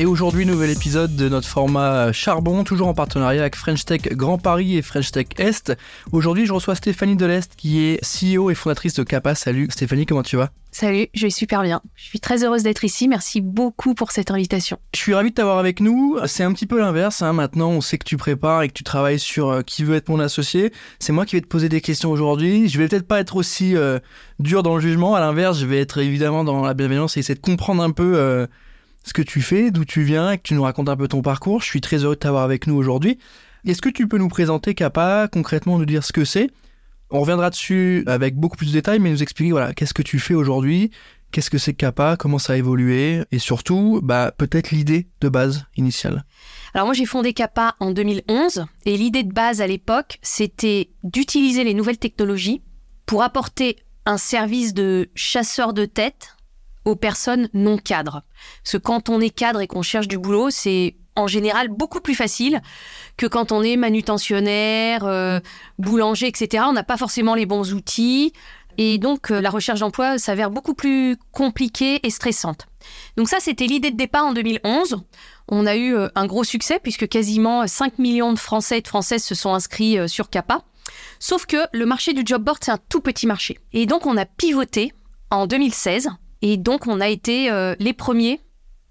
Et aujourd'hui, nouvel épisode de notre format Charbon, toujours en partenariat avec French Tech Grand Paris et French Tech Est. Aujourd'hui, je reçois Stéphanie Delest, qui est CEO et fondatrice de Kappa. Salut Stéphanie, comment tu vas? Salut, je vais super bien. Je suis très heureuse d'être ici. Merci beaucoup pour cette invitation. Je suis ravi de t'avoir avec nous. C'est un petit peu l'inverse. Hein. Maintenant, on sait que tu prépares et que tu travailles sur euh, qui veut être mon associé. C'est moi qui vais te poser des questions aujourd'hui. Je vais peut-être pas être aussi euh, dur dans le jugement. À l'inverse, je vais être évidemment dans la bienveillance et essayer de comprendre un peu euh, ce que tu fais, d'où tu viens, et que tu nous racontes un peu ton parcours. Je suis très heureux de t'avoir avec nous aujourd'hui. Est-ce que tu peux nous présenter Kappa, concrètement nous dire ce que c'est? On reviendra dessus avec beaucoup plus de détails, mais nous expliquer voilà, qu'est-ce que tu fais aujourd'hui, qu'est-ce que c'est Kappa, comment ça a évolué, et surtout, bah, peut-être l'idée de base initiale. Alors moi j'ai fondé Kappa en 2011, et l'idée de base à l'époque, c'était d'utiliser les nouvelles technologies pour apporter un service de chasseur de tête aux personnes non cadres. Parce que quand on est cadre et qu'on cherche du boulot, c'est en général beaucoup plus facile que quand on est manutentionnaire, euh, boulanger, etc. On n'a pas forcément les bons outils. Et donc, euh, la recherche d'emploi s'avère beaucoup plus compliquée et stressante. Donc ça, c'était l'idée de départ en 2011. On a eu euh, un gros succès puisque quasiment 5 millions de Français et de Françaises se sont inscrits sur CAPA. Sauf que le marché du job board, c'est un tout petit marché. Et donc, on a pivoté en 2016 et donc, on a été euh, les premiers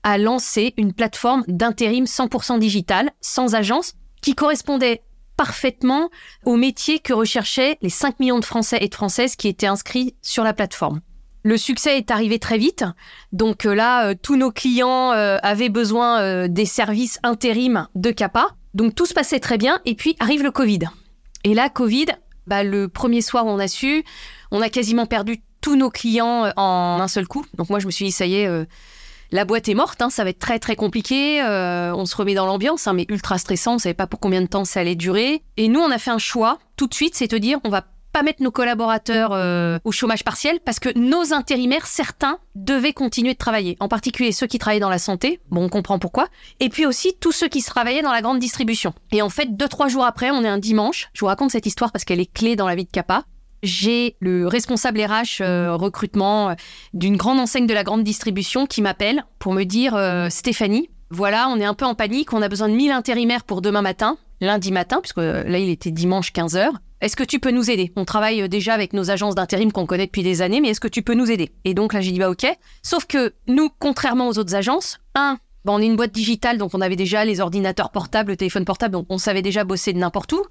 à lancer une plateforme d'intérim 100% digital, sans agence, qui correspondait parfaitement au métier que recherchaient les 5 millions de Français et de Françaises qui étaient inscrits sur la plateforme. Le succès est arrivé très vite. Donc euh, là, euh, tous nos clients avaient besoin des services intérim de CAPA. Donc tout se passait très bien. Et puis arrive le Covid. Et là, Covid, bah, le premier soir on a su, on a quasiment perdu tous nos clients euh, en un seul coup. Donc moi, je me suis dit, ça y est, euh, la boîte est morte, hein, ça va être très très compliqué. Euh, on se remet dans l'ambiance, hein, mais ultra stressant. On savait pas pour combien de temps ça allait durer. Et nous, on a fait un choix tout de suite, c'est de dire, on va pas mettre nos collaborateurs au chômage partiel parce que nos intérimaires, certains, devaient continuer de travailler. En particulier ceux qui travaillaient dans la santé. Bon, on comprend pourquoi. Et puis aussi tous ceux qui travaillaient dans la grande distribution. Et en fait, deux trois jours après, on est un dimanche. Je vous raconte cette histoire parce qu'elle est clé dans la vie de Kappa j'ai le responsable RH euh, recrutement euh, d'une grande enseigne de la grande distribution qui m'appelle pour me dire euh, Stéphanie, voilà, on est un peu en panique, on a besoin de 1000 intérimaires pour demain matin, lundi matin, puisque là il était dimanche 15h. Est-ce que tu peux nous aider? On travaille déjà avec nos agences d'intérim qu'on connaît depuis des années, mais est-ce que tu peux nous aider? Et donc là j'ai dit bah ok. Sauf que nous, contrairement aux autres agences, un, bah, on est une boîte digitale, donc on avait déjà les ordinateurs portables, le téléphone portable, donc on savait déjà bosser de n'importe où.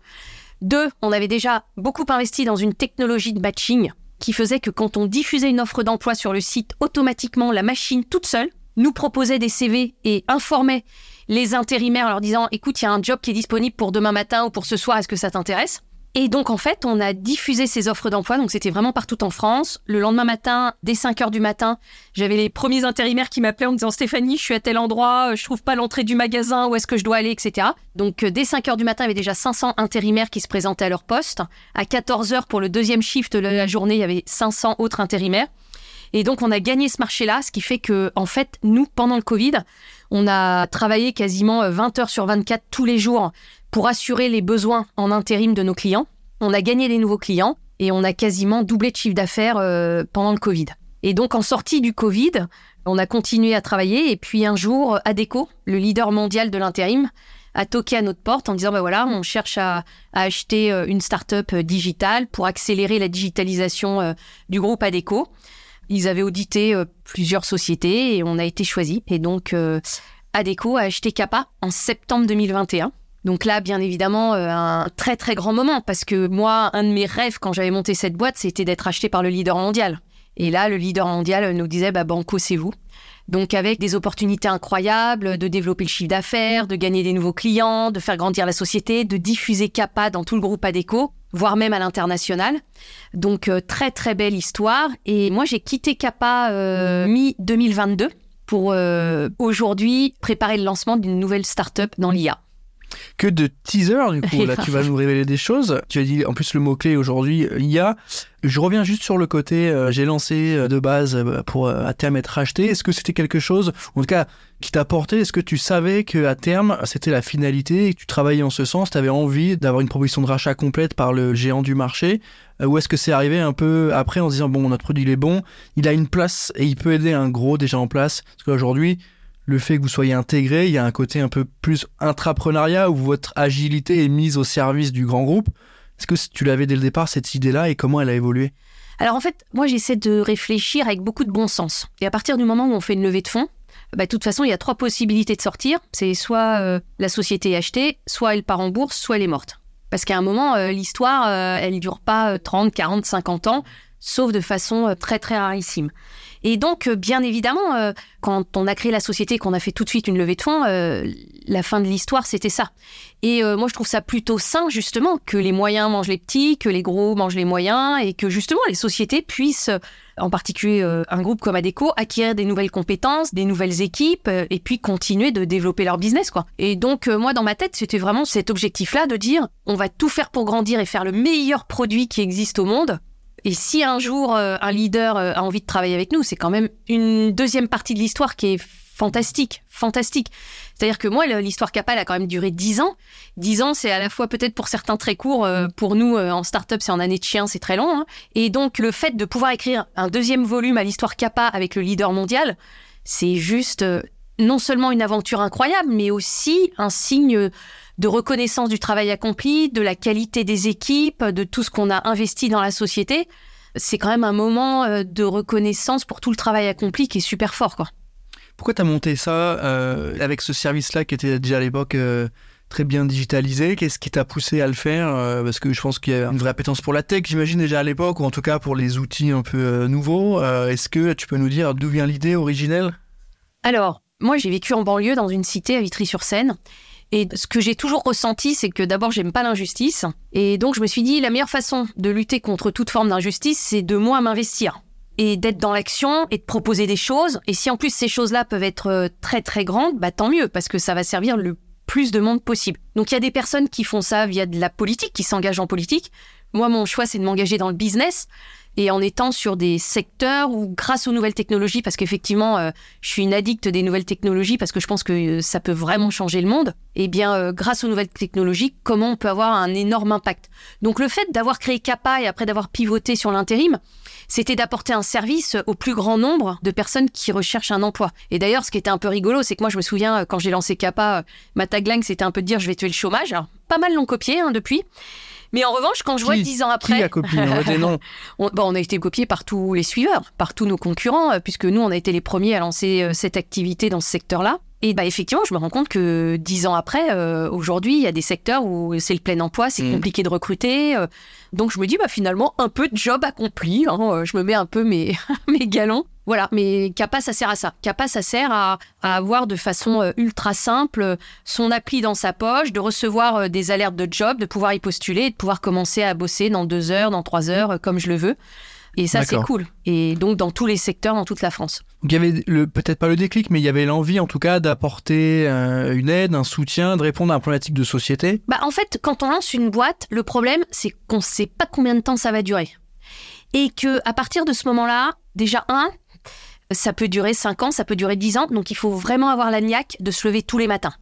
Deux, on avait déjà beaucoup investi dans une technologie de matching qui faisait que quand on diffusait une offre d'emploi sur le site, automatiquement, la machine toute seule nous proposait des CV et informait les intérimaires en leur disant, écoute, il y a un job qui est disponible pour demain matin ou pour ce soir, est-ce que ça t'intéresse? Et donc, en fait, on a diffusé ces offres d'emploi. Donc, c'était vraiment partout en France. Le lendemain matin, dès 5 heures du matin, j'avais les premiers intérimaires qui m'appelaient en me disant Stéphanie, je suis à tel endroit, je trouve pas l'entrée du magasin, où est-ce que je dois aller, etc. Donc, euh, dès 5 heures du matin, il y avait déjà 500 intérimaires qui se présentaient à leur poste. À 14 heures, pour le deuxième shift de la journée, il y avait 500 autres intérimaires. Et donc, on a gagné ce marché-là, ce qui fait que, en fait, nous, pendant le Covid, on a travaillé quasiment 20 heures sur 24 tous les jours pour assurer les besoins en intérim de nos clients. On a gagné des nouveaux clients et on a quasiment doublé de chiffre d'affaires euh, pendant le Covid. Et donc en sortie du Covid, on a continué à travailler et puis un jour, Adeco, le leader mondial de l'intérim, a toqué à notre porte en disant ben voilà, on cherche à, acheter euh, une start-up euh, digitale pour accélérer la digitalisation du groupe Adeco. Ils avaient audité plusieurs sociétés et on a été choisi. Et donc Adeco a acheté Kappa en septembre 2021. Donc là, bien évidemment, euh, un très très grand moment parce que moi, un de mes rêves quand j'avais monté cette boîte, c'était d'être acheté par le leader mondial. Et là, le leader mondial nous disait, bah, banco, c'est vous. Donc avec des opportunités incroyables de développer le chiffre d'affaires, de gagner des nouveaux clients, de faire grandir la société, de diffuser Kappa dans tout le groupe Adeco, voire même à l'international. Donc euh, très très belle histoire. Et moi j'ai quitté Kappa euh, mi 2022 pour aujourd'hui préparer le lancement d'une nouvelle start-up dans l'IA. Que de teaser, du coup. Là, tu vas nous révéler des choses. Tu as dit, en plus, le mot-clé aujourd'hui, il y a. Je reviens juste sur le côté, euh, j'ai lancé euh, de base euh, pour à terme être racheté. Est-ce que c'était quelque chose, en tout cas, qui t'a porté? Est-ce que tu savais que à terme, c'était la finalité et que tu travaillais en ce sens? Tu avais envie d'avoir une proposition de rachat complète par le géant du marché? Ou est-ce que c'est arrivé un peu après en se disant, bon, notre produit, il est bon, il a une place et il peut aider un gros déjà en place? Parce qu'aujourd'hui, le fait que vous soyez intégré, il y a un côté un peu plus intrapreneuriat où votre agilité est mise au service du grand groupe. Est-ce que tu l'avais dès le départ, cette idée-là, et comment elle a évolué? Alors en fait, moi j'essaie de réfléchir avec beaucoup de bon sens. Et à partir du moment où on fait une levée de fonds, bah, de toute façon, il y a trois possibilités de sortir. C'est soit euh, la société est achetée, soit elle part en bourse, soit elle est morte. Parce qu'à un moment, euh, l'histoire, euh, elle ne dure pas 30, 40, 50 ans, sauf de façon très très rarissime. Et donc, euh, bien évidemment, euh, quand on a créé la société, qu'on a fait tout de suite une levée de fonds, euh, la fin de l'histoire, c'était ça. Et moi, je trouve ça plutôt sain, justement, que les moyens mangent les petits, que les gros mangent les moyens, et que justement, les sociétés puissent, en particulier un groupe comme Adeco, acquérir des nouvelles compétences, des nouvelles équipes, et puis continuer de développer leur business, quoi. Et donc, moi, dans ma tête, c'était vraiment cet objectif-là de dire, on va tout faire pour grandir et faire le meilleur produit qui existe au monde, et si un jour euh, un leader euh, a envie de travailler avec nous, c'est quand même une deuxième partie de l'histoire qui est fantastique, fantastique. C'est-à-dire que moi, l'histoire Capal a quand même duré dix ans. Dix ans, c'est à la fois peut-être pour certains très court, euh, pour nous en start-up, c'est en année de chien, c'est très long. Hein. Et donc le fait de pouvoir écrire un deuxième volume à l'histoire Kappa avec le leader mondial, c'est juste non seulement une aventure incroyable, mais aussi un signe de reconnaissance du travail accompli, de la qualité des équipes, de tout ce qu'on a investi dans la société. C'est quand même un moment euh, de reconnaissance pour tout le travail accompli qui est super fort. Quoi. Pourquoi tu as monté ça euh, avec ce service-là qui était déjà à l'époque euh, très bien digitalisé? Qu'est-ce qui t'a poussé à le faire Parce que je pense qu'il y a une vraie appétence pour la tech, j'imagine déjà à l'époque, ou en tout cas pour les outils un peu nouveaux. Est-ce que tu peux nous dire d'où vient l'idée originelle? Alors, moi j'ai vécu en banlieue dans une cité à Vitry-sur-Seine. Et ce que j'ai toujours ressenti, c'est que d'abord, j'aime pas l'injustice. Et donc, je me suis dit, la meilleure façon de lutter contre toute forme d'injustice, c'est de moins m'investir. Et d'être dans l'action et de proposer des choses. Et si en plus ces choses-là peuvent être euh, très très grandes, bah tant mieux, parce que ça va servir le plus de monde possible. Donc il y a des personnes qui font ça via de la politique, qui s'engagent en politique. Moi, mon choix, c'est de m'engager dans le business et en étant sur des secteurs où, grâce aux nouvelles technologies, parce qu'effectivement, euh, je suis une addict des nouvelles technologies, parce que je pense que euh, ça peut vraiment changer le monde, eh bien, euh, grâce aux nouvelles technologies, comment on peut avoir un énorme impact? Donc, le fait d'avoir créé Kappa et après d'avoir pivoté sur l'intérim, c'était d'apporter un service au plus grand nombre de personnes qui recherchent un emploi. Et d'ailleurs, ce qui était un peu rigolo, c'est que moi, je me souviens, quand j'ai lancé Kappa, ma tagline, c'était un peu de dire je vais tuer le chômage. Pas mal l'ont copié hein, depuis. Mais en revanche, quand je vois dix ans après. Qui a copié on, on a été copié par tous les suiveurs, par tous nos concurrents, euh, puisque nous, on a été les premiers à lancer euh, cette activité dans ce secteur-là. Et bah effectivement, je me rends compte que dix ans après, euh, aujourd'hui, il y a des secteurs où c'est le plein emploi, c'est mm. compliqué de recruter. donc je me dis, bah finalement, un peu de job accompli. Hein, je me mets un peu mes, mes galons. Voilà, mais Kappa, ça sert à ça. Kappa, ça sert à, avoir de façon euh, ultra simple son appli dans sa poche, de recevoir euh, des alertes de job, de pouvoir y postuler et de pouvoir commencer à bosser dans deux heures, dans trois heures, euh, comme je le veux. Et ça, c'est cool. Et donc, dans tous les secteurs, dans toute la France. il y avait peut-être pas le déclic, mais il y avait l'envie, en tout cas, d'apporter une aide, un soutien, de répondre à un problématique de société. Bah, en fait, quand on lance une boîte, le problème, c'est qu'on ne sait pas combien de temps ça va durer. Et que à partir de ce moment-là, déjà, un, ça peut durer 5 ans, ça peut durer 10 ans, donc il faut vraiment avoir la niaque de se lever tous les matins.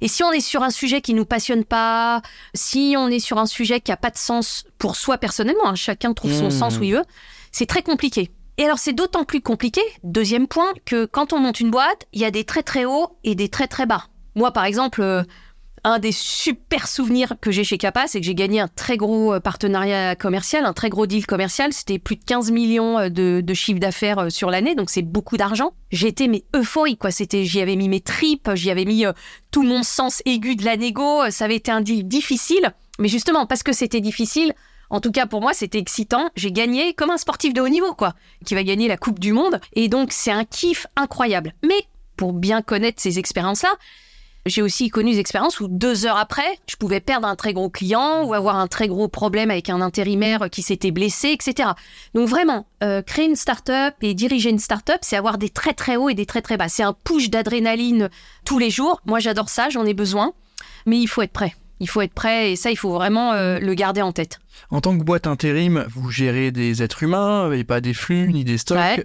Et si on est sur un sujet qui nous passionne pas, si on est sur un sujet qui a pas de sens pour soi personnellement, hein, chacun trouve son sens où il veut, c'est très compliqué. Et alors c'est d'autant plus compliqué, deuxième point, que quand on monte une boîte, il y a des très très hauts et des très très bas. Moi par exemple, euh, un des super souvenirs que j'ai chez Kappa, c'est que j'ai gagné un très gros euh, partenariat commercial, un très gros deal commercial. C'était plus de 15 millions euh, de, de chiffre d'affaires euh, sur l'année, donc c'est beaucoup d'argent. J'étais mais euphorique, quoi. C'était, j'y avais mis mes tripes, j'y avais mis tout mon sens aigu de la négo. Ça avait été un deal difficile, mais justement parce que c'était difficile. En tout cas, pour moi, c'était excitant. J'ai gagné comme un sportif de haut niveau, quoi, qui va gagner la Coupe du Monde. Et donc, c'est un kiff incroyable. Mais pour bien connaître ces expériences-là, j'ai aussi connu des expériences où deux heures après, je pouvais perdre un très gros client ou avoir un très gros problème avec un intérimaire qui s'était blessé, etc. Donc vraiment, euh, créer une start-up et diriger une start-up, c'est avoir des très très hauts et des très très bas. C'est un push d'adrénaline tous les jours. Moi, j'adore ça, j'en ai besoin. mais il faut être prêt. Il faut être prêt et ça, il faut vraiment euh, le garder en tête. En tant que boîte intérim, vous gérez des êtres humains et pas des flux ni des stocks. Ouais.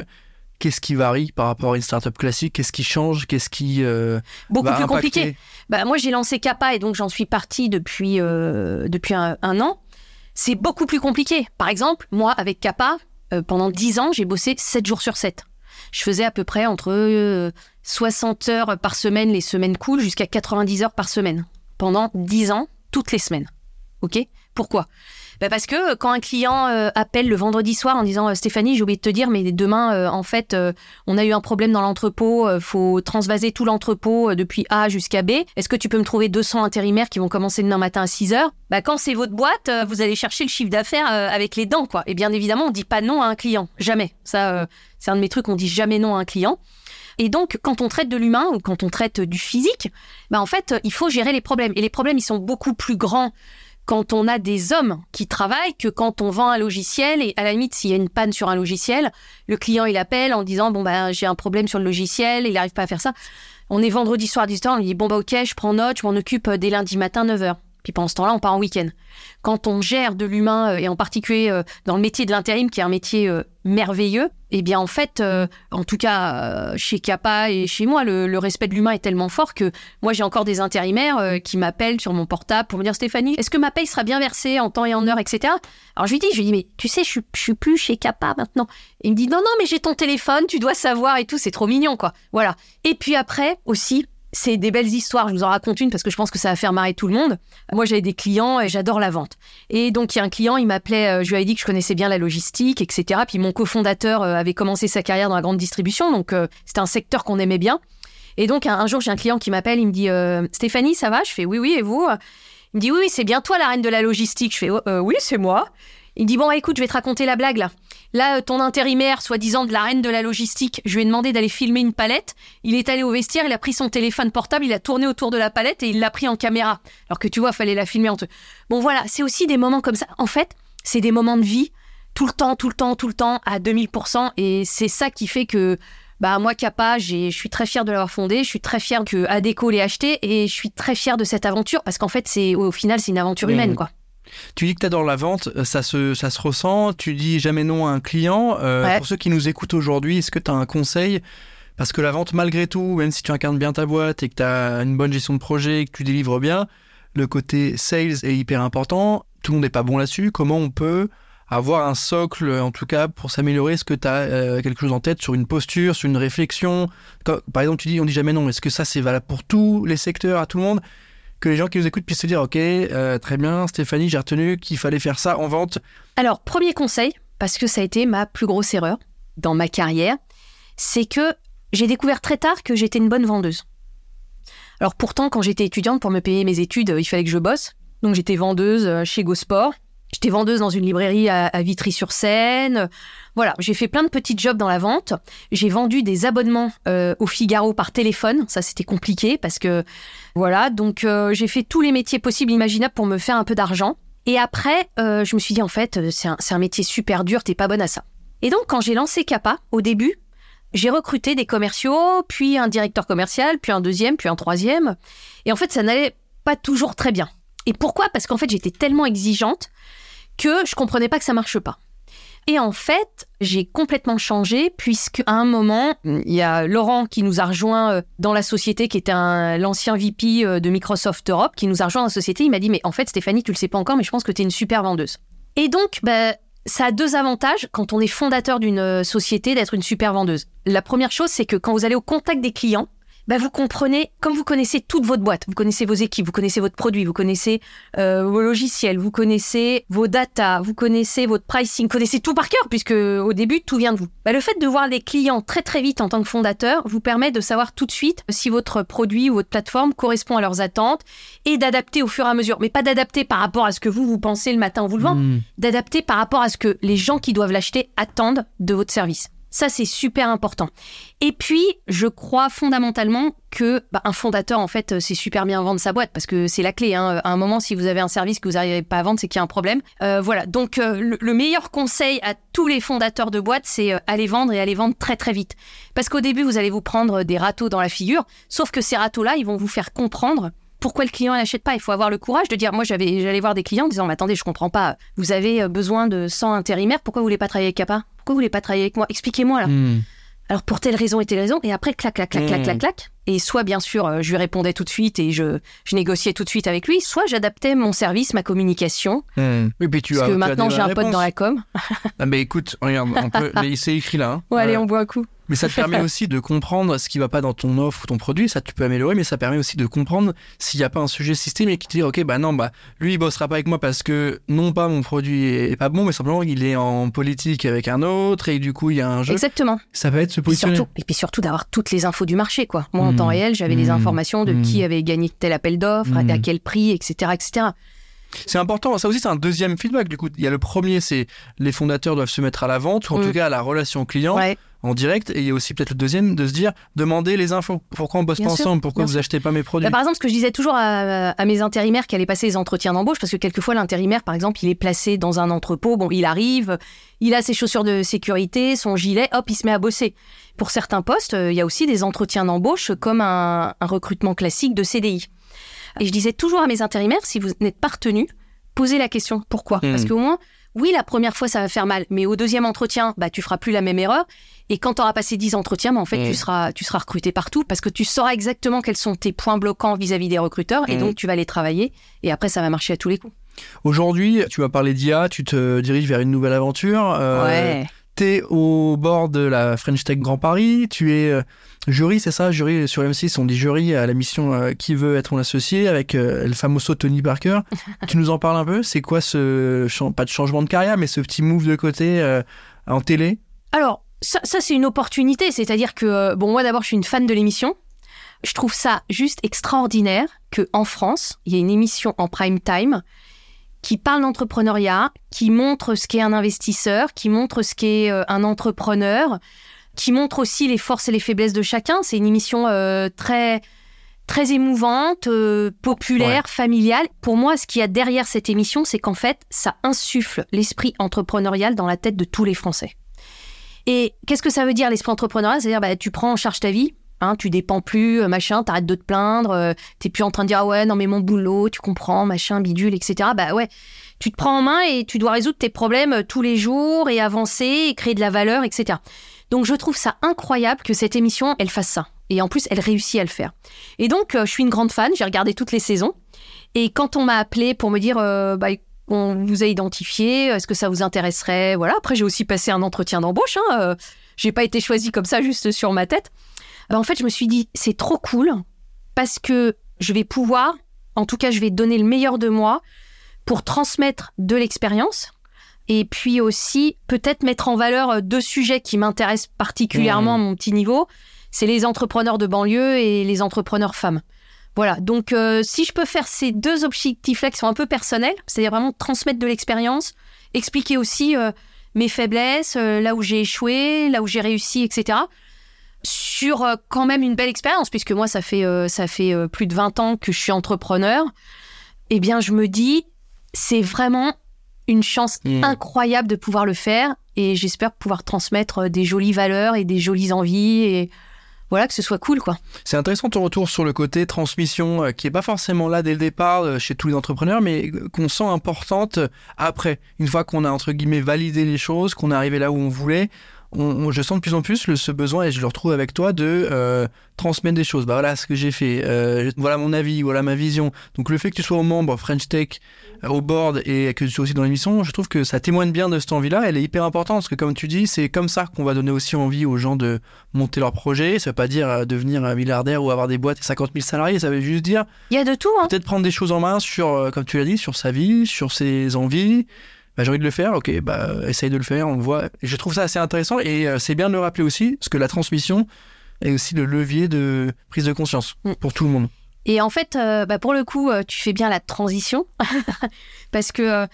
Qu'est-ce qui varie par rapport à une startup classique? Qu'est-ce qui change? Qu'est-ce qui euh, Beaucoup va plus impacter? Compliqué. Bah, moi, j'ai lancé Kappa et donc j'en suis partie depuis, euh, depuis un, un an. C'est beaucoup plus compliqué. Par exemple, moi, avec Kappa, euh, pendant 10 ans, j'ai bossé 7 jours sur 7. Je faisais à peu près entre euh, 60 heures par semaine, les semaines cool, jusqu'à 90 heures par semaine. Pendant 10 ans, toutes les semaines. OK? Pourquoi? Bah Parce que quand un client euh, appelle le vendredi soir en disant euh, Stéphanie, j'ai oublié de te dire, mais demain, euh, en fait, on a eu un problème dans l'entrepôt, faut transvaser tout l'entrepôt depuis A jusqu'à B. Est-ce que tu peux me trouver 200 intérimaires qui vont commencer demain matin à 6 heures? Bah, Quand c'est votre boîte, vous allez chercher le chiffre d'affaires avec les dents, quoi. Et bien évidemment, on dit pas non à un client. Jamais. Ça, c'est un de mes trucs, on dit jamais non à un client. Et donc, quand on traite de l'humain ou quand on traite du physique, bah en fait, il faut gérer les problèmes. Et les problèmes, ils sont beaucoup plus grands quand on a des hommes qui travaillent que quand on vend un logiciel. Et à la limite, s'il y a une panne sur un logiciel, le client, il appelle en disant, bon, ben, j'ai un problème sur le logiciel, il n'arrive pas à faire ça. On est vendredi soir à 18h, on dit, bon, bah, ok, je prends note, je m'en occupe euh, dès lundi matin, 9h. Puis pendant ce temps-là, on part en week-end. Quand on gère de l'humain, euh, et en particulier euh, dans le métier de l'intérim, qui est un métier euh, merveilleux, eh bien en fait, en tout cas chez Kappa et chez moi, le, respect de l'humain est tellement fort que moi j'ai encore des intérimaires qui m'appellent sur mon portable pour me dire Stéphanie, est-ce que ma paye sera bien versée en temps et en heure, etc. Alors je lui dis, je lui dis mais tu sais, je je suis plus chez Kappa maintenant. Il me dit non non mais j'ai ton téléphone, tu dois savoir et tout, c'est trop mignon quoi. Voilà. Et puis après aussi, c'est des belles histoires. Je vous en raconte une parce que je pense que ça va faire marrer tout le monde. Moi, j'avais des clients et j'adore la vente. Et donc, il y a un client, il m'appelait, euh, je lui avais dit que je connaissais bien la logistique, etc. Puis mon cofondateur euh, avait commencé sa carrière dans la grande distribution, donc euh, c'était un secteur qu'on aimait bien. Et donc, un, jour, j'ai un client qui m'appelle, il me dit Stéphanie, ça va? Je fais oui, oui, et vous? Il me dit oui, c'est bien toi la reine de la logistique. Je fais Oh, oui, c'est moi. Il me dit bon, écoute, je vais te raconter la blague là. Là, euh, ton intérimaire, soi-disant de la reine de la logistique, je lui ai demandé d'aller filmer une palette. Il est allé au vestiaire, il a pris son téléphone portable, il a tourné autour de la palette et il l'a pris en caméra. Alors que tu vois, fallait la filmer en te. Bon, voilà, c'est aussi des moments comme ça. En fait, c'est des moments de vie tout le temps, tout le temps, tout le temps, à 2000%. Et c'est ça qui fait que, bah, moi, Kappa, je suis très fière de l'avoir fondé. Je suis très fière que Adeco l'ait acheté et je suis très fière de cette aventure parce qu'en fait, c'est au final, c'est une aventure humaine, quoi. Tu dis que tu adores la vente, euh, ça se, ça se ressent. Tu dis jamais non à un client. Euh, Ouais. Pour ceux qui nous écoutent aujourd'hui, est-ce que tu as un conseil? Parce que la vente, malgré tout, même si tu incarnes bien ta boîte et que tu as une bonne gestion de projet et que tu délivres bien, le côté sales est hyper important. Tout le monde n'est pas bon là-dessus. Comment on peut avoir un socle, en tout cas, pour s'améliorer? Est-ce que tu as quelque chose en tête sur une posture, sur une réflexion? Quand- Par exemple, tu dis on dit jamais non. Est-ce que ça, c'est valable pour tous les secteurs, à tout le monde? Que les gens qui nous écoutent puissent se dire ok euh, très bien Stéphanie j'ai retenu qu'il fallait faire ça en vente Alors, premier conseil, parce que ça a été ma plus grosse erreur dans ma carrière, c'est que j'ai découvert très tard que j'étais une bonne vendeuse. Alors pourtant, quand j'étais étudiante, pour me payer mes études, euh, il fallait que je bosse. Donc j'étais vendeuse euh, chez GoSport. J'étais vendeuse dans une librairie à, Vitry-sur-Seine. Voilà, j'ai fait plein de petits jobs dans la vente. J'ai vendu des abonnements euh, au Figaro par téléphone. Ça, c'était compliqué parce que voilà. Donc euh, j'ai fait tous les métiers possibles, imaginables pour me faire un peu d'argent. Et après, euh, je me suis dit, en fait, c'est un, c'est un métier super dur, t'es pas bonne à ça. Et donc, quand j'ai lancé Kappa, au début, j'ai recruté des commerciaux, puis un directeur commercial, puis un deuxième, puis un troisième. Et en fait, ça n'allait pas toujours très bien. Et pourquoi? Parce qu'en fait, j'étais tellement exigeante que je comprenais pas que ça marche pas. Et en fait, j'ai complètement changé puisque à un moment, il y a Laurent qui nous a rejoint euh, dans la société, qui était l'ancien VP euh, de Microsoft Europe, qui nous a rejoint dans la société. Il m'a dit, mais en fait, Stéphanie, tu le sais pas encore, mais je pense que tu es une super vendeuse. Et donc, bah, ça a deux avantages quand on est fondateur d'une euh, société d'être une super vendeuse. La première chose, c'est que quand vous allez au contact des clients, bah, vous comprenez, comme vous connaissez toute votre boîte, vous connaissez vos équipes, vous connaissez votre produit, vous connaissez euh, vos logiciels, vous connaissez vos data, vous connaissez votre pricing, vous connaissez tout par cœur, puisque au début, tout vient de vous. Bah, le fait de voir les clients très très vite en tant que fondateur vous permet de savoir tout de suite si votre produit ou votre plateforme correspond à leurs attentes et d'adapter au fur et à mesure. Mais pas d'adapter par rapport à ce que vous, vous pensez le matin en vous levant, Hmm. d'adapter par rapport à ce que les gens qui doivent l'acheter attendent de votre service. Ça, c'est super important. Et puis, je crois fondamentalement que bah, un fondateur, en fait, euh, c'est super bien vendre sa boîte parce que c'est la clé. hein. À un moment, si vous avez un service que vous n'arrivez pas à vendre, c'est qu'il y a un problème. Euh, voilà. Donc, euh, le, le meilleur conseil à tous les fondateurs de boîtes, c'est euh, aller vendre et aller vendre très très vite. Parce qu'au début, vous allez vous prendre des râteaux dans la figure. Sauf que ces râteaux-là, ils vont vous faire comprendre pourquoi le client n'achète pas? Il faut avoir le courage de dire, moi j'avais, j'allais voir des clients en disant, mais attendez, je comprends pas, vous avez euh, besoin de 100 intérimaires, pourquoi vous voulez pas travailler avec Capa Pourquoi vous voulez pas travailler avec moi? Expliquez-moi là. Hmm. Alors pour telle raison et telle raison, et après clac, clac, clac, clac, Mm. clac, clac. Et soit bien sûr, euh, je lui répondais tout de suite et je, je négociais tout de suite avec lui, soit j'adaptais mon service, ma communication. Oui, puis tu parce as, que maintenant j'ai un pote dans la com. Ah, mais écoute, regarde, on peut... mais c'est écrit là. hein. Ouais, allez, on boit un coup. Mais ça te permet aussi de comprendre ce qui va pas dans ton offre ou ton produit. Ça, tu peux améliorer, mais ça permet aussi de comprendre s'il n'y a pas un sujet systémique qui te dit, OK, bah non, bah, lui, il bossera pas avec moi parce que non pas mon produit est pas bon, mais simplement il est en politique avec un autre et du coup, il y a un jeu. Exactement. Ça va être se Et, positionner. surtout, et puis surtout d'avoir toutes les infos du marché, quoi. Moi, en. Temps réel, j'avais les Mm. informations de qui avait gagné tel appel d'offres, à quel prix, etc., etc. C'est important. Ça aussi, c'est un deuxième feedback. Du coup, il y a le premier, c'est les fondateurs doivent se mettre à la vente, ou en Mm. tout cas à la relation client Ouais. en direct. Et il y a aussi peut-être le deuxième de se dire, demandez les infos. Pourquoi on bosse Bien pas sûr, ensemble? Pourquoi vous achetez pas mes produits? Bah, par exemple, ce que je disais toujours à, à mes intérimaires qui allaient passer les entretiens d'embauche, parce que quelquefois l'intérimaire, par exemple, il est placé dans un entrepôt, bon, il arrive, il a ses chaussures de sécurité, son gilet, hop, il se met à bosser. Pour certains postes, euh, il y a aussi des entretiens d'embauche comme un, un recrutement classique de CDI. Et je disais toujours à mes intérimaires, si vous n'êtes pas retenu, posez la question pourquoi? Hmm. Parce qu'au moins, oui, la première fois, ça va faire mal, mais au deuxième entretien, bah, tu feras plus la même erreur. Et quand tu auras passé 10 entretiens, bah, en fait, Mm. tu, seras, tu seras recruté partout parce que tu sauras exactement quels sont tes points bloquants vis-à-vis des recruteurs et Mm. donc tu vas les travailler et après, ça va marcher à tous les coups. Aujourd'hui, tu vas parler d'IA, tu te diriges vers une nouvelle aventure. euh, ouais. T'es au bord de la French Tech Grand Paris, tu es euh, jury, c'est ça Jury sur M6, on dit jury à la mission euh, Qui veut être mon associé avec euh, le famoso Tony Parker. tu nous en parles un peu? C'est quoi ce, pas de changement de carrière, mais ce petit move de côté euh, en télé? Alors, ça, ça, c'est une opportunité. C'est-à-dire que, bon, moi d'abord, je suis une fan de l'émission. Je trouve ça juste extraordinaire que en France, il y ait une émission en prime time qui parle d'entrepreneuriat, qui montre ce qu'est un investisseur, qui montre ce qu'est un entrepreneur, qui montre aussi les forces et les faiblesses de chacun. C'est une émission euh, très très émouvante, euh, populaire, familiale. Pour moi, ce qu'il y a derrière cette émission, c'est qu'en fait, ça insuffle l'esprit entrepreneurial dans la tête de tous les Français. Et qu'est-ce que ça veut dire l'esprit entrepreneurial? C'est-à-dire, bah, tu prends en charge ta vie, hein, tu dépends plus, euh, machin, t'arrêtes de te plaindre, euh, t'es plus en train de dire ah ouais non mais mon boulot, tu comprends, machin, bidule, etc. Bah ouais, tu te prends en main et tu dois résoudre tes problèmes tous les jours et avancer et créer de la valeur, etc. Donc je trouve ça incroyable que cette émission elle fasse ça. Et en plus, elle réussit à le faire. Et donc, euh, je suis une grande fan, j'ai regardé toutes les saisons. Et quand on m'a appelé pour me dire, euh, bah, on vous a identifié, est-ce que ça vous intéresserait? Voilà. Après, j'ai aussi passé un entretien d'embauche. Hein, euh, j'ai pas été choisie comme ça juste sur ma tête. Bah, en fait, je me suis dit, c'est trop cool parce que je vais pouvoir, en tout cas, je vais donner le meilleur de moi pour transmettre de l'expérience et puis aussi peut-être mettre en valeur euh, deux sujets qui m'intéressent particulièrement à mon petit niveau. C'est les entrepreneurs de banlieue et les entrepreneurs femmes. Voilà, donc euh, si je peux faire ces deux objectifs-là qui sont un peu personnels, c'est-à-dire vraiment transmettre de l'expérience, expliquer aussi euh, mes faiblesses, euh, là où j'ai échoué, là où j'ai réussi, etc. Sur quand même une belle expérience, puisque moi, ça fait, ça fait plus de 20 ans que je suis entrepreneur, eh bien, je me dis, c'est vraiment une chance Mm. incroyable de pouvoir le faire, et j'espère pouvoir transmettre euh, des jolies valeurs et des jolies envies, et voilà, que ce soit cool, quoi. C'est intéressant ton retour sur le côté transmission euh, qui est pas forcément là dès le départ euh, chez tous les entrepreneurs, mais qu'on sent importante après, une fois qu'on a entre guillemets validé les choses, qu'on est arrivé là où on voulait. On, on- je sens de plus en plus le, ce besoin, et je le retrouve avec toi, de euh, transmettre des choses. Bah voilà ce que j'ai fait, euh, voilà mon avis, voilà ma vision. Donc le fait que tu sois au membre French Tech, euh, au board et que tu sois aussi dans l'émission, je trouve que ça témoigne bien de cette envie-là. Elle est hyper importante parce que comme tu dis, c'est comme ça qu'on va donner aussi envie aux gens de monter leur projet. Ça veut pas dire devenir un milliardaire ou avoir des boîtes et 50 000 salariés. Ça veut juste dire Il y a de tout, hein. peut-être prendre des choses en main sur, comme tu l'as dit, sur sa vie, sur ses envies. Bah, j'ai envie de le faire, ok, bah, essaye de le faire, on le voit. Je trouve ça assez intéressant et euh, c'est bien de le rappeler aussi, parce que la transmission est aussi le levier de prise de conscience Mm. pour tout le monde. Et en fait, euh, bah, pour le coup, euh, tu fais bien la transition parce que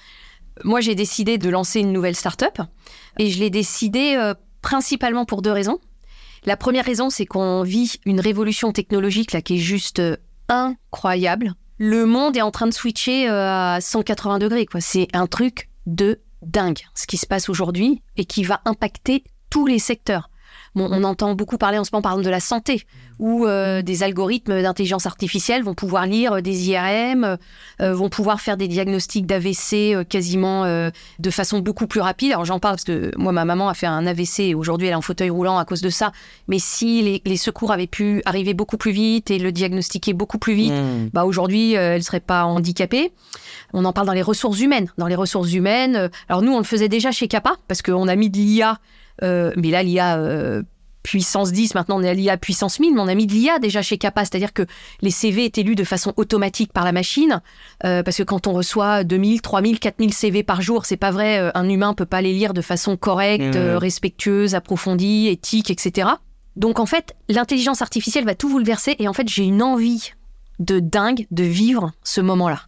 moi, j'ai décidé de lancer une nouvelle start-up et je l'ai décidé principalement pour deux raisons. La première raison, c'est qu'on vit une révolution technologique là qui est juste incroyable. Le monde est en train de switcher à 180 degrés, quoi. C'est un truc de dingue ce qui se passe aujourd'hui et qui va impacter tous les secteurs. Bon, on entend beaucoup parler en ce moment, par exemple, de la santé, où euh, des algorithmes d'intelligence artificielle vont pouvoir lire des IRM, euh, vont pouvoir faire des diagnostics d'AVC euh, quasiment de façon beaucoup plus rapide. Alors j'en parle parce que moi, ma maman a fait un AVC et aujourd'hui elle est en fauteuil roulant à cause de ça. Mais si les, secours avaient pu arriver beaucoup plus vite et le diagnostiquer beaucoup plus vite, mmh. bah aujourd'hui elle ne serait pas handicapée. On en parle dans les ressources humaines. Dans les ressources humaines, alors nous on le faisait déjà chez Kappa parce qu'on a mis de l'IA euh, mais là, l'IA euh, puissance 10, maintenant on est à l'IA puissance 1000, mais on a mis de l'IA déjà chez Kappa, c'est-à-dire que les CV étaient lus de façon automatique par la machine, euh, parce que quand on reçoit 2000, 3000, 4000 CV par jour, c'est pas vrai, un humain peut pas les lire de façon correcte, mmh. respectueuse, approfondie, éthique, etc. Donc en fait, l'intelligence artificielle va tout bouleverser, et en fait, j'ai une envie de dingue de vivre ce moment-là.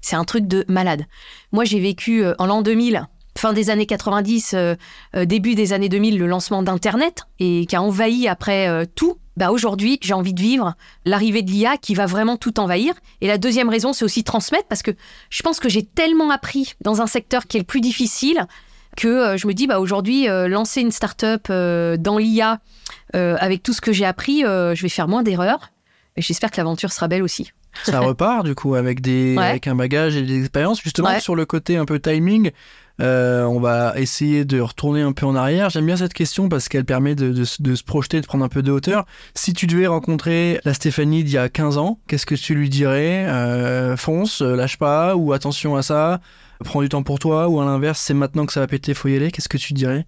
C'est un truc de malade. Moi, j'ai vécu en l'an 2000 fin des années 90, euh, euh, début des années 2000, le lancement d'Internet et qui a envahi après euh, tout. Bah aujourd'hui, j'ai envie de vivre l'arrivée de l'IA qui va vraiment tout envahir. Et la deuxième raison, c'est aussi transmettre parce que je pense que j'ai tellement appris dans un secteur qui est le plus difficile que je me dis bah aujourd'hui lancer une start-up dans l'IA avec tout ce que j'ai appris, je vais faire moins d'erreurs. Et j'espère que l'aventure sera belle aussi. Ça repart du coup avec des avec un bagage et des expériences justement sur le côté un peu timing. Euh, on va essayer de retourner un peu en arrière. J'aime bien cette question parce qu'elle permet de, se projeter, de prendre un peu de hauteur. Si tu devais rencontrer la Stéphanie d'il y a 15 ans, qu'est-ce que tu lui dirais? Euh, Fonce, euh, lâche pas, ou attention à ça, prends du temps pour toi, ou à l'inverse, c'est maintenant que ça va péter, faut y aller. Qu'est-ce que tu dirais?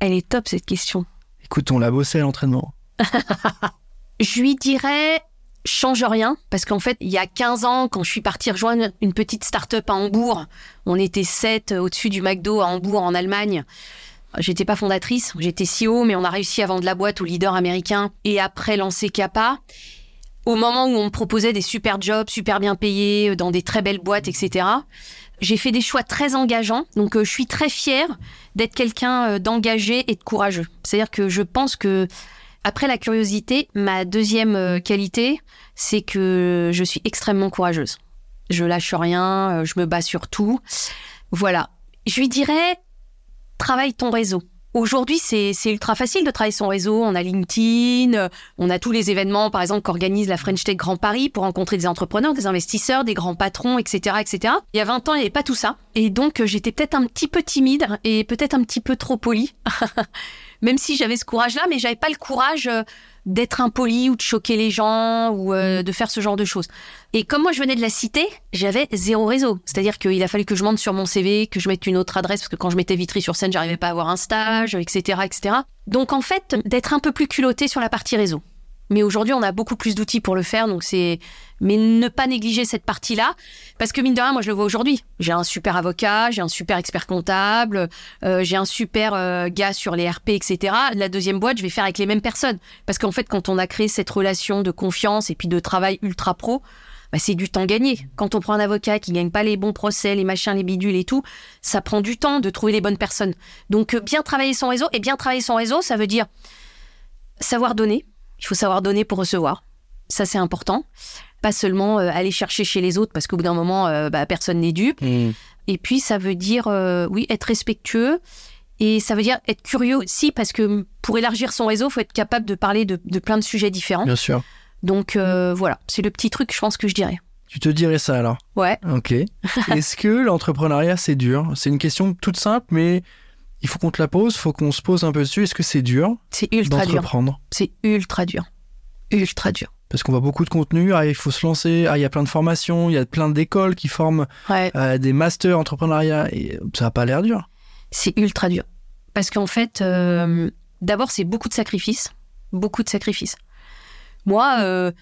Elle est top cette question. Écoute, on l'a bossé à l'entraînement. Je lui dirais change rien parce qu'en fait, il y a 15 ans, quand je suis partie rejoindre une petite start-up à Hambourg, on était sept au-dessus du McDo à Hambourg en Allemagne. J'étais pas fondatrice, j'étais CEO, mais on a réussi à vendre la boîte au leader américain et après lancer Kappa. Au moment où on me proposait des super jobs, super bien payés, dans des très belles boîtes, etc., j'ai fait des choix très engageants. Donc, euh, je suis très fière d'être quelqu'un euh, d'engagé et de courageux. C'est-à-dire que je pense que après la curiosité, ma deuxième euh, qualité, c'est que je suis extrêmement courageuse. Je lâche rien, euh, je me bats sur tout. Voilà. Je lui dirais, travaille ton réseau. Aujourd'hui, c'est ultra facile de travailler son réseau. On a LinkedIn, euh, on a tous les événements, par exemple, qu'organise la French Tech Grand Paris pour rencontrer des entrepreneurs, des investisseurs, des grands patrons, etc., etc. Il y a 20 ans, il n'y avait pas tout ça. Et donc, j'étais peut-être un petit peu timide et peut-être un petit peu trop polie. même si j'avais ce courage-là, mais j'avais pas le courage euh, d'être impoli ou de choquer les gens ou euh, de faire ce genre de choses. Et comme moi je venais de la cité, j'avais zéro réseau. C'est-à-dire qu'il a fallu que je monte sur mon CV, que je mette une autre adresse parce que quand je mettais Vitry sur scène, j'arrivais pas à avoir un stage, etc., etc. Donc en fait, d'être un peu plus culotté sur la partie réseau. Mais aujourd'hui, on a beaucoup plus d'outils pour le faire, donc c'est. Mais ne pas négliger cette partie-là, parce que mine de rien, moi je le vois aujourd'hui. J'ai un super avocat, j'ai un super expert comptable, euh, j'ai un super euh, gars sur les RP, etc. La deuxième boîte, je vais faire avec les mêmes personnes, parce qu'en fait, quand on a créé cette relation de confiance et puis de travail ultra pro, bah, c'est du temps gagné. Quand on prend un avocat qui gagne pas les bons procès, les machins, les bidules et tout, ça prend du temps de trouver les bonnes personnes. Donc euh, bien travailler son réseau et bien travailler son réseau, ça veut dire savoir donner il faut savoir donner pour recevoir. Ça, c'est important. Pas seulement euh, aller chercher chez les autres parce qu'au bout d'un moment, euh, bah, personne n'est dupe. Mmh. Et puis, ça veut dire, euh, oui, être respectueux. Et ça veut dire être curieux aussi parce que pour élargir son réseau, il faut être capable de parler de, plein de sujets différents. Bien sûr. Donc, voilà, c'est le petit truc, je pense, que je dirais. Tu te dirais ça alors? Ouais. Ok. Est-ce que l'entrepreneuriat, c'est dur? C'est une question toute simple, mais il faut qu'on te la pose, il faut qu'on se pose un peu dessus. Est-ce que c'est dur C'est ultra dur. C'est ultra dur. Ultra dur. Parce qu'on voit beaucoup de contenu, ah, il faut se lancer, ah, il y a plein de formations, il y a plein d'écoles qui forment euh, des masters entrepreneuriat, et ça n'a pas l'air dur. C'est ultra dur. Parce qu'en fait, euh, d'abord, c'est beaucoup de sacrifices. Beaucoup de sacrifices. Moi, euh,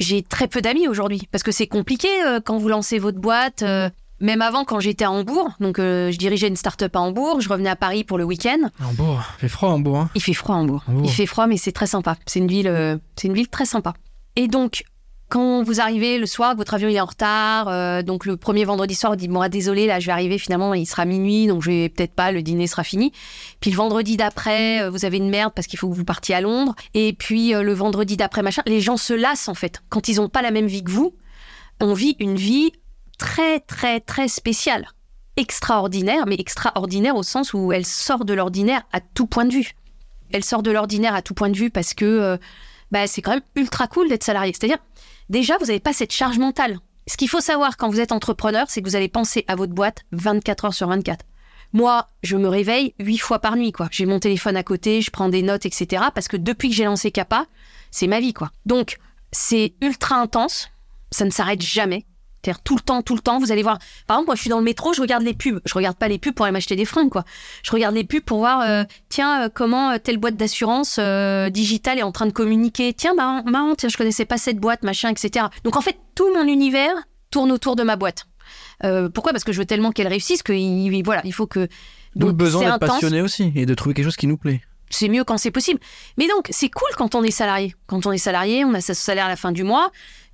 j'ai très peu d'amis aujourd'hui, parce que c'est compliqué quand vous lancez votre boîte même avant, quand j'étais à Hambourg, donc euh, je dirigeais une start-up à Hambourg, je revenais à Paris pour le week-end. Hambourg, il fait froid à Hambourg. Hein. Il fait froid à Hambourg. Il fait froid, mais c'est très sympa. C'est une ville, euh, c'est une ville très sympa. Et donc, quand vous arrivez le soir, votre avion il est en retard, euh, donc le premier vendredi soir, vous dites bon ah, désolé là je vais arriver finalement il sera minuit donc je vais peut-être pas le dîner sera fini. Puis le vendredi d'après vous avez une merde parce qu'il faut que vous partiez à Londres et puis le vendredi d'après machin, les gens se lassent en fait quand ils ont pas la même vie que vous. On vit une vie très, très, très spéciale. Extraordinaire, mais extraordinaire au sens où elle sort de l'ordinaire à tout point de vue. elle sort de l'ordinaire à tout point de vue parce que euh, bah, c'est quand même ultra cool d'être salarié. C'est-à-dire, déjà, vous n'avez pas cette charge mentale. Ce qu'il faut savoir quand vous êtes entrepreneur, c'est que vous allez penser à votre boîte 24 heures sur 24. Moi, je me réveille huit fois par nuit, quoi. J'ai mon téléphone à côté, je prends des notes, etc. Parce que depuis que j'ai lancé Kappa, c'est ma vie, quoi. Donc, c'est ultra intense. Ça ne s'arrête jamais. C'est-à-dire tout le temps, tout le temps, vous allez voir. Par exemple, moi, je suis dans le métro, je regarde les pubs. Je regarde pas les pubs pour aller m'acheter des fringues, quoi. Je regarde les pubs pour voir, euh, tiens, euh, comment euh, telle boîte d'assurance digitale est en train de communiquer. Tiens, marrant, marrant, tiens, je connaissais pas cette boîte, machin, etc. Donc, en fait, tout mon univers tourne autour de ma boîte. pourquoi? Parce que je veux tellement qu'elle réussisse que, voilà, il faut que. Donc, le besoin d'être passionné aussi et de trouver quelque chose qui nous plaît c'est mieux quand c'est possible. Mais donc, c'est cool quand on est salarié. Quand on est salarié, on a sa salaire à la fin du mois.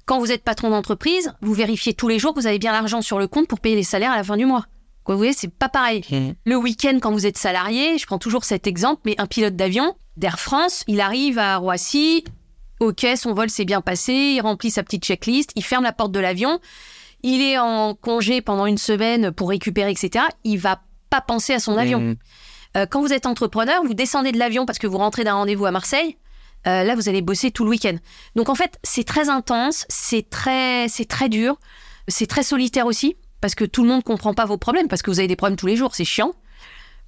Quand vous êtes patron d'entreprise, vous vérifiez tous les jours que vous avez bien l'argent sur le compte pour payer les salaires à la fin du mois. vous voyez, c'est pas pareil. Mmh. Le week-end, quand vous êtes salarié, je prends toujours cet exemple, mais un pilote d'avion d'Air France, il arrive à Roissy, ok, son vol s'est bien passé, il remplit sa petite checklist, il ferme la porte de l'avion, il est en congé pendant une semaine pour récupérer, etc. Il va pas penser à son avion. Mmh. Euh, quand vous êtes entrepreneur, vous descendez de l'avion parce que vous rentrez d'un rendez-vous à Marseille. Euh, là, vous allez bosser tout le week-end. Donc en fait, c'est très intense, c'est très, c'est très dur, c'est très solitaire aussi parce que tout le monde comprend pas vos problèmes parce que vous avez des problèmes tous les jours, c'est chiant.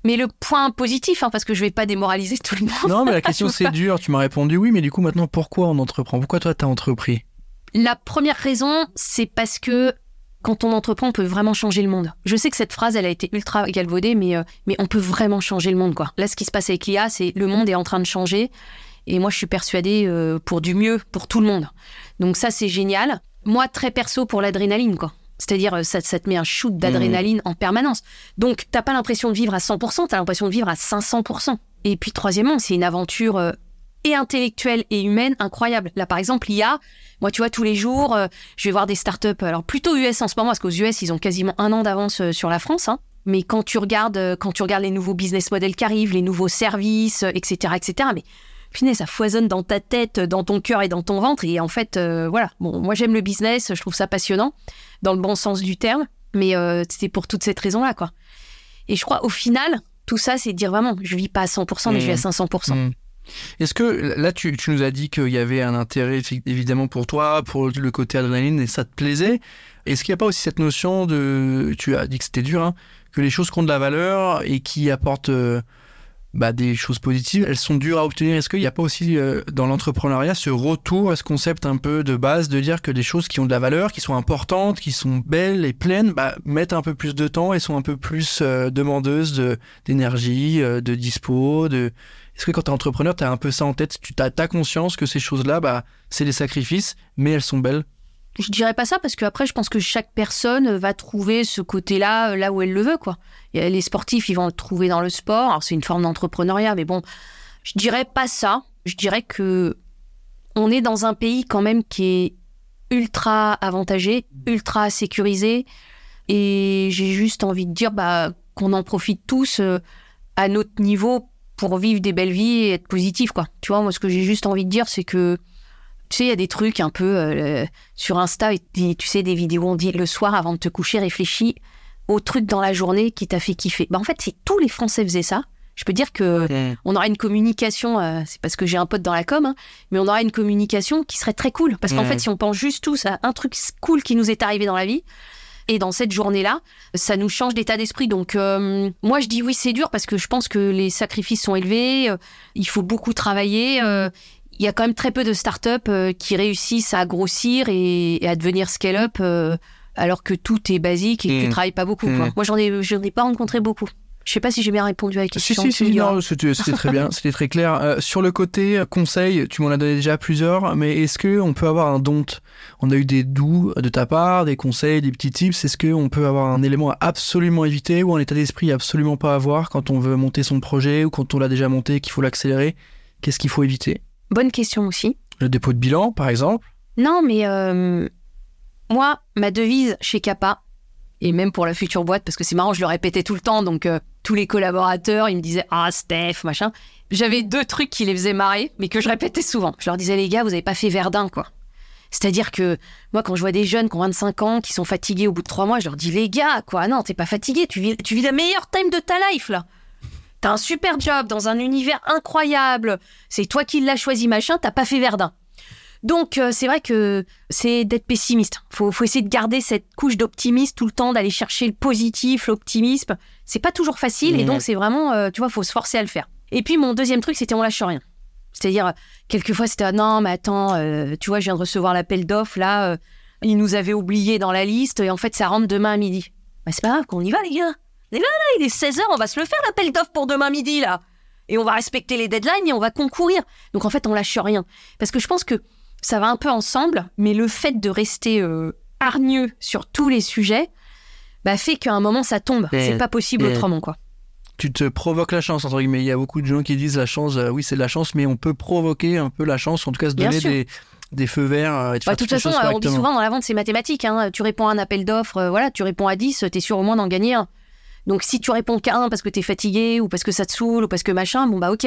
Mais le point positif, hein, parce que je vais pas démoraliser tout le monde. Non, mais la question c'est dur. Tu m'as répondu oui, mais du coup maintenant pourquoi on entreprend? Pourquoi toi t'as entrepris? La première raison, c'est parce que quand on entreprend, on peut vraiment changer le monde. Je sais que cette phrase, elle a été ultra galvaudée, mais, euh, mais on peut vraiment changer le monde, quoi. Là, ce qui se passe avec l'IA, c'est le monde est en train de changer. Et moi, je suis persuadée euh, pour du mieux, pour tout le monde. Donc ça, c'est génial. Moi, très perso, pour l'adrénaline, quoi. C'est-à-dire, euh, ça, ça, te met un shoot d'adrénaline mmh. en permanence. Donc, t'as pas l'impression de vivre à 100%, t'as l'impression de vivre à 500%. Et puis, troisièmement, c'est une aventure et intellectuelle et humaine incroyable. Là, par exemple, l'IA, moi, tu vois, tous les jours, euh, je vais voir des startups, alors plutôt US en ce moment, parce qu'aux US, ils ont quasiment un an d'avance euh, sur la France. Hein. Mais quand tu regardes, euh, quand tu regardes les nouveaux business models qui arrivent, les nouveaux services, etc., etc., mais punaise, ça foisonne dans ta tête, dans ton cœur et dans ton ventre. Et en fait, voilà. Bon, moi, j'aime le business, je trouve ça passionnant, dans le bon sens du terme. Mais c'est pour toute cette raison-là, quoi. Et je crois, au final, tout ça, c'est dire vraiment, je vis pas à 100%, mais je vis à 500%. Est-ce que là, tu, nous as dit qu'il y avait un intérêt évidemment pour toi, pour le côté adrénaline, et ça te plaisait. Est-ce qu'il n'y a pas aussi cette notion de, tu as dit que c'était dur, hein, que les choses qui ont de la valeur et qui apportent euh, bah, des choses positives, elles sont dures à obtenir. Est-ce qu'il n'y a pas aussi euh, dans l'entrepreneuriat ce retour à ce concept un peu de base de dire que des choses qui ont de la valeur, qui sont importantes, qui sont belles et pleines, bah, mettent un peu plus de temps et sont un peu plus euh, demandeuses d'énergie, de dispo, de est-ce que quand tu es entrepreneur, tu as un peu ça en tête? Tu as, conscience que ces choses-là, bah, c'est des sacrifices, mais elles sont belles Je dirais pas ça parce que après, je pense que chaque personne va trouver ce côté-là euh, là où elle le veut. quoi. Les sportifs, ils vont le trouver dans le sport. C'est une forme d'entrepreneuriat, mais bon, je dirais pas ça. Je dirais que on est dans un pays quand même qui est ultra avantagé, ultra sécurisé. Et j'ai juste envie de dire bah, qu'on en profite tous euh, à notre niveau pour vivre des belles vies et être positif, quoi. Tu vois, moi, ce que j'ai juste envie de dire, c'est que, tu sais, il y a des trucs un peu euh, sur Insta, tu sais, des vidéos, on dit le soir avant de te coucher, réfléchis au truc dans la journée qui t'a fait kiffer. Bah, en fait, si tous les Français faisaient ça, je peux dire que on aura une communication, euh, c'est parce que j'ai un pote dans la com, hein, mais on aura une communication qui serait très cool. Parce qu'en fait, si on pense juste tous à un truc cool qui nous est arrivé dans la vie, et dans cette journée-là, ça nous change d'état d'esprit. Donc, euh, moi, je dis oui, c'est dur parce que je pense que les sacrifices sont élevés. Euh, il faut beaucoup travailler. Euh, il y a quand même très peu de startups qui réussissent à grossir et, à devenir scale-up alors que tout est basique et que tu mmh. travailles pas beaucoup. Mmh. Moi, j'en ai, j'en ai pas rencontré beaucoup. Je sais pas si j'ai bien répondu à la question. Si, si, si, non, c'était très bien, c'était très clair. Euh, sur le côté conseil, tu m'en as donné déjà plusieurs, mais est-ce qu'on peut avoir un don On a eu des doux de ta part, des conseils, des petits tips. Est-ce qu'on peut avoir un élément à absolument éviter ou un état d'esprit à absolument pas avoir quand on veut monter son projet ou quand on l'a déjà monté qu'il faut l'accélérer? Qu'est-ce qu'il faut éviter? Bonne question aussi. Le dépôt de bilan, par exemple Non, mais euh, moi, ma devise chez Kappa, et même pour la future boîte, parce que c'est marrant, je le répétais tout le temps, donc euh, tous les collaborateurs, ils me disaient Ah, Steph, machin. J'avais deux trucs qui les faisaient marrer, mais que je répétais souvent. Je leur disais Les gars, vous n'avez pas fait Verdun, quoi. C'est-à-dire que moi, quand je vois des jeunes qui ont 25 ans, qui sont fatigués au bout de trois mois, je leur dis Les gars, quoi, non, t'es pas fatigué, tu vis, tu vis la meilleure time de ta life, là. T'as un super job dans un univers incroyable. C'est toi qui l'as choisi, machin. T'as pas fait Verdun. Donc euh, c'est vrai que c'est d'être pessimiste. Faut, faut essayer de garder cette couche d'optimisme tout le temps, d'aller chercher le positif, l'optimisme. C'est pas toujours facile et donc c'est vraiment, euh, tu vois, faut se forcer à le faire. Et puis mon deuxième truc, c'était on lâche rien. C'est-à-dire, quelquefois c'était ah non, mais attends, euh, tu vois, je viens de recevoir l'appel d'offres là, ils nous avaient oublié dans la liste et en fait ça rentre demain à midi. Bah, c'est pas grave, qu'on y va les gars. Et là, là, il est 16h, on va se le faire l'appel d'offres pour demain midi là. Et on va respecter les deadlines et on va concourir. Donc en fait, on lâche rien. Parce que je pense que ça va un peu ensemble, mais le fait de rester euh, hargneux sur tous les sujets bah, fait qu'à un moment ça tombe. C'est pas possible autrement, quoi. Tu te provoques la chance, entre guillemets. Il y a beaucoup de gens qui disent la chance, euh, oui, c'est de la chance, mais on peut provoquer un peu la chance, en tout cas se donner des, des, feux verts. Euh, bah, de toute façon, on dit souvent dans la vente, c'est mathématique. Hein. Tu réponds à un appel d'offres, voilà, tu réponds à 10, tu es sûr au moins d'en gagner un. Donc si tu réponds qu'à un parce que tu es fatigué ou parce que ça te saoule ou parce que machin, bon bah ok.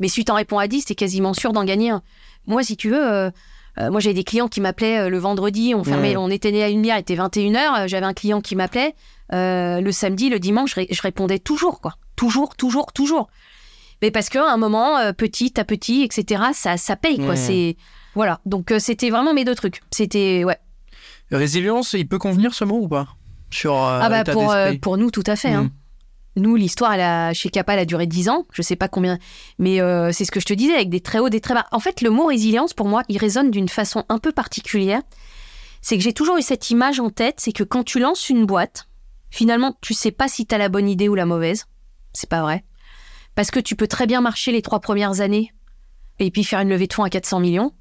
Mais si tu en réponds à 10, es quasiment sûr d'en gagner un. Moi, si tu veux, euh, moi, j'avais des clients qui m'appelaient euh, le vendredi, on fermait, on était né à une lumière, il était 21h. Euh, j'avais un client qui m'appelait le samedi, le dimanche, je, répondais toujours, quoi. Toujours, toujours, toujours. Mais parce qu'à un moment, petit à petit, etc., ça, ça paye, quoi. C'est. Voilà. Donc, c'était vraiment mes deux trucs. C'était. Ouais. Résilience, il peut convenir ce mot ou pas? Sur, Ah, bah, pour, pour nous, tout à fait. Hein. Hmm. Nous, l'histoire, elle a, chez Kappa, elle a duré 10 ans. Je sais pas combien. Mais euh, c'est ce que je te disais, avec des très hauts, des très bas. En fait, le mot résilience, pour moi, il résonne d'une façon un peu particulière. C'est que j'ai toujours eu cette image en tête, c'est que quand tu lances une boîte, finalement, tu sais pas si tu as la bonne idée ou la mauvaise. C'est pas vrai. Parce que tu peux très bien marcher les trois premières années et puis faire une levée de fonds à 400 millions.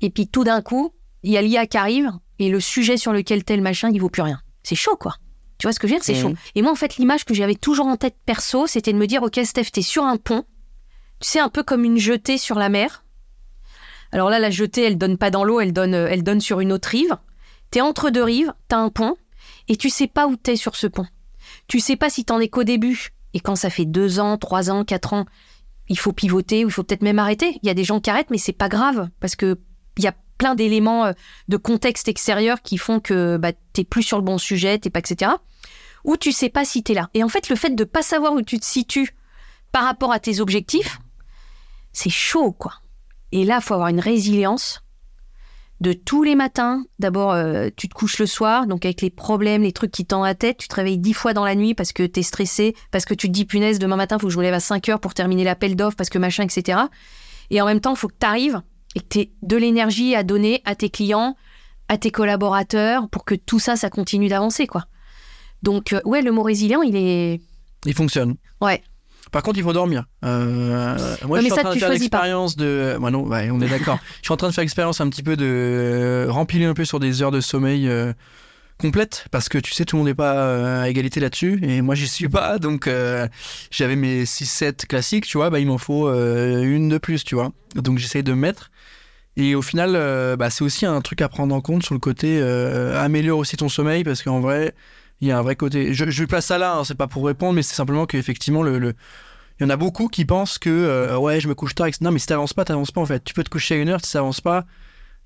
Et puis tout d'un coup, il y a l'IA qui arrive et le sujet sur lequel tel machin, il vaut plus rien. C'est chaud, quoi. Tu vois ce que je veux dire? C'est chaud. Et moi, en fait, l'image que j'avais toujours en tête perso, c'était de me dire, ok, Steph, t'es sur un pont. Tu sais, un peu comme une jetée sur la mer. Alors là, la jetée, elle donne pas dans l'eau, elle donne, elle donne sur une autre rive. T'es entre deux rives, t'as un pont, et tu sais pas où t'es sur ce pont. Tu sais pas si t'en es qu'au début. Et quand ça fait deux ans, trois ans, quatre ans, il faut pivoter ou il faut peut-être même arrêter. Il y a des gens qui arrêtent, mais c'est pas grave parce que il y a plein d'éléments euh, de contexte extérieur qui font que bah, t'es plus sur le bon sujet, t'es pas etc ou tu sais pas si tu es là. Et en fait, le fait de pas savoir où tu te situes par rapport à tes objectifs, c'est chaud, quoi. Et là, faut avoir une résilience de tous les matins. D'abord, euh, tu te couches le soir, donc avec les problèmes, les trucs qui tendent la tête, tu te réveilles dix fois dans la nuit parce que tu es stressé, parce que tu te dis, punaise, demain matin, faut que je me lève à 5 heures pour terminer l'appel d'offres, parce que machin, etc. Et en même temps, faut que tu arrives et que tu aies de l'énergie à donner à tes clients, à tes collaborateurs, pour que tout ça, ça continue d'avancer, quoi. Donc, euh, ouais, le mot résilient, il est. Il fonctionne. Ouais. Par contre, il faut dormir. Euh, moi, je suis en train de faire l'expérience de. Moi, non, on est d'accord. je suis en train de faire l'expérience un petit peu de euh, remplir un peu sur des heures de sommeil complètes parce que tu sais, tout le monde n'est pas à égalité là-dessus et moi, j'y suis pas. Donc, j'avais mes 6-7 classiques, tu vois, bah, il m'en faut une de plus, tu vois. Donc, j'essaye de mettre. Et au final, bah, c'est aussi un truc à prendre en compte sur le côté améliore aussi ton sommeil parce qu'en vrai il y a un vrai côté. Je, je place ça là, hein, c'est pas pour répondre, mais c'est simplement qu'effectivement, le, il y en a beaucoup qui pensent que euh, ouais, je me couche tard. Non, mais si t'avances pas, t'avances pas en fait. Tu peux te coucher à une heure, si t'avances pas,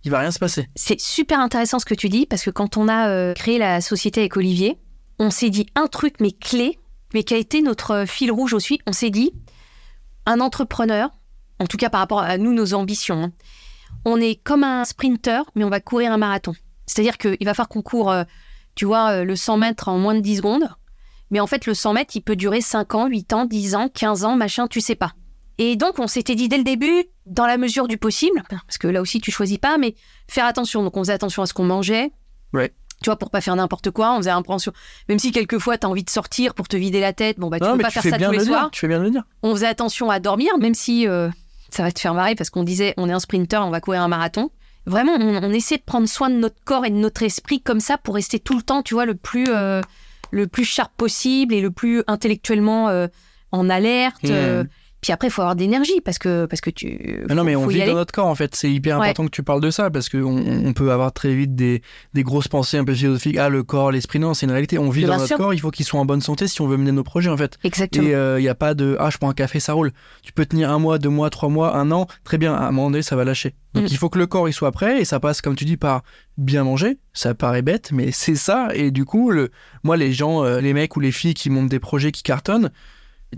il va rien se passer. C'est super intéressant ce que tu dis parce que quand on a euh, créé la société avec Olivier, on s'est dit un truc mais clé, mais qui a été notre fil rouge aussi. On s'est dit un entrepreneur, en tout cas par rapport à nous, nos ambitions. Hein, on est comme un sprinter, mais on va courir un marathon. C'est-à-dire qu'il va falloir qu'on court euh, tu vois, euh, le 100 mètres en moins de 10 secondes. Mais en fait, le 100 mètres, il peut durer 5 ans, 8 ans, 10 ans, 15 ans, machin, tu sais pas. Et donc, on s'était dit dès le début, dans la mesure du possible, parce que là aussi, tu choisis pas, mais faire attention. Donc, on faisait attention à ce qu'on mangeait. Ouais. Tu vois, pour pas faire n'importe quoi, on faisait attention. Même si quelquefois, tu as envie de sortir pour te vider la tête, bon, bah, tu peux pas faire ça tous les soirs. Tu fais bien de le dire. On faisait attention à dormir, même si euh, ça va te faire marrer, parce qu'on disait, on est un sprinter, on va courir un marathon vraiment, on, essaie de prendre soin de notre corps et de notre esprit comme ça pour rester tout le temps, tu vois, le plus, euh, le plus sharp possible et le plus intellectuellement euh, en alerte. Euh, puis après, il faut avoir d'énergie parce que, parce que tu. non, mais on vit dans notre corps en fait. C'est hyper important que tu parles de ça parce qu'on on peut avoir très vite des, des, grosses pensées un peu philosophiques. Ah, le corps, l'esprit. Non, c'est une réalité. On vit dans notre corps. Il faut qu'il soit en bonne santé si on veut mener nos projets en fait. Exactement. Et il euh, n'y a pas de Ah, je prends un café, ça roule. Tu peux tenir un mois, deux mois, trois mois, un an. Très bien. À un moment donné, ça va lâcher. Donc mm. il faut que le corps il soit prêt et ça passe, comme tu dis, par bien manger. Ça paraît bête, mais c'est ça. Et du coup, le, moi, les gens, euh, les mecs ou les filles qui montent des projets qui cartonnent,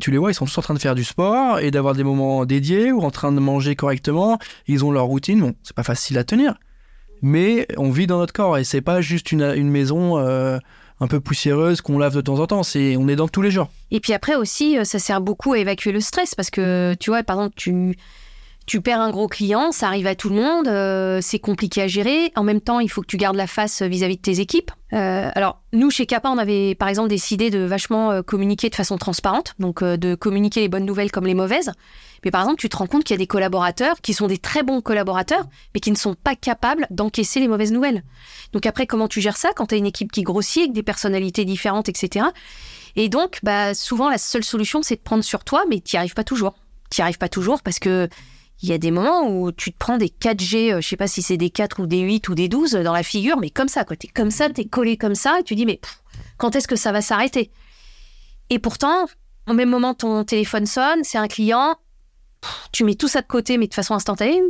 tu les vois, ils sont tous en train de faire du sport et d'avoir des moments dédiés ou en train de manger correctement. Ils ont leur routine. Bon, c'est pas facile à tenir, mais on vit dans notre corps et c'est pas juste une, une maison euh, un peu poussiéreuse qu'on lave de temps en temps. C'est on est dans tous les jours. Et puis après aussi, euh, ça sert beaucoup à évacuer le stress parce que tu vois, par exemple, tu tu perds un gros client, ça arrive à tout le monde, euh, c'est compliqué à gérer. En même temps, il faut que tu gardes la face vis-à-vis de tes équipes. Euh, alors, nous, chez Kappa, on avait par exemple décidé de vachement euh, communiquer de façon transparente, donc de communiquer les bonnes nouvelles comme les mauvaises. Mais par exemple, tu te rends compte qu'il y a des collaborateurs qui sont des très bons collaborateurs, mais qui ne sont pas capables d'encaisser les mauvaises nouvelles. Donc après, comment tu gères ça quand tu as une équipe qui grossit, avec des personnalités différentes, etc. Et donc, bah, souvent, la seule solution, c'est de prendre sur toi, mais tu n'y arrives pas toujours. Tu n'y arrives pas toujours parce que il y a des moments où tu te prends des 4G, euh, je sais pas si c'est des 4 ou des 8 ou des 12 dans la figure, mais comme ça, quoi. T'es comme ça, t'es collé comme ça, et tu dis, mais quand est-ce que ça va s'arrêter? Et pourtant, au même moment, ton téléphone sonne, c'est un client, tu mets tout ça de côté, mais de façon instantanée.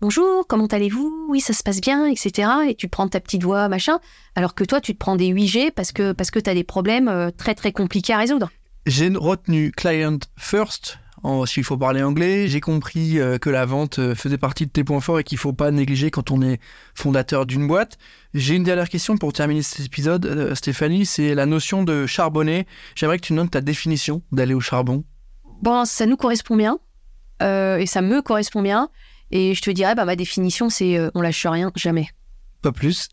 Bonjour, comment allez-vous? Oui, ça se passe bien, etc. Et tu prends ta petite voix, machin. Alors que toi, tu te prends des 8G parce que, parce que tu as des problèmes euh, très, très compliqués à résoudre. J'ai retenu client first s'il faut parler anglais. J'ai compris euh, que la vente euh, faisait partie de tes points forts et qu'il faut pas négliger quand on est fondateur d'une boîte. J'ai une dernière question pour terminer cet épisode, euh, Stéphanie, c'est la notion de charbonner. J'aimerais que tu donnes ta définition d'aller au charbon. Bon, ça nous correspond bien et ça me correspond bien. Et je te dirais, bah, ma définition, c'est on lâche rien, jamais. Pas plus.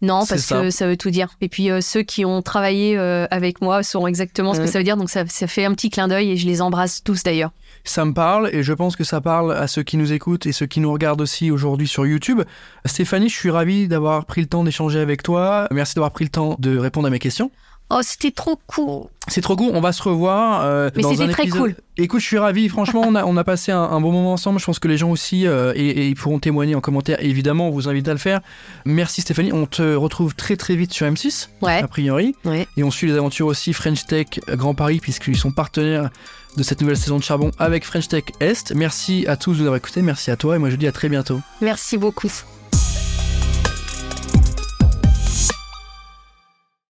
Non, parce que ça veut tout dire. Et puis euh, ceux qui ont travaillé euh, avec moi sauront exactement ce que ça veut dire. Donc ça, ça fait un petit clin d'œil et je les embrasse tous d'ailleurs. Ça me parle et je pense que ça parle à ceux qui nous écoutent et ceux qui nous regardent aussi aujourd'hui sur YouTube. Stéphanie, je suis ravi d'avoir pris le temps d'échanger avec toi. Merci d'avoir pris le temps de répondre à mes questions. Oh, c'était trop cool. C'est trop cool. On va se revoir. Euh, Mais c'était très cool. Écoute, je suis ravi. Franchement, on a, on a passé un, bon moment ensemble. Je pense que les gens aussi, euh, et, ils pourront témoigner en commentaire. Évidemment, on vous invite à le faire. Merci Stéphanie. On te retrouve très très vite sur M6, ouais. a priori. Ouais. Et on suit les aventures aussi French Tech Grand Paris, puisqu'ils sont partenaires de cette nouvelle saison de Charbon avec French Tech Est. Merci à tous de nous avoir écoutés. Merci à toi. Et moi, je dis à très bientôt. Merci beaucoup.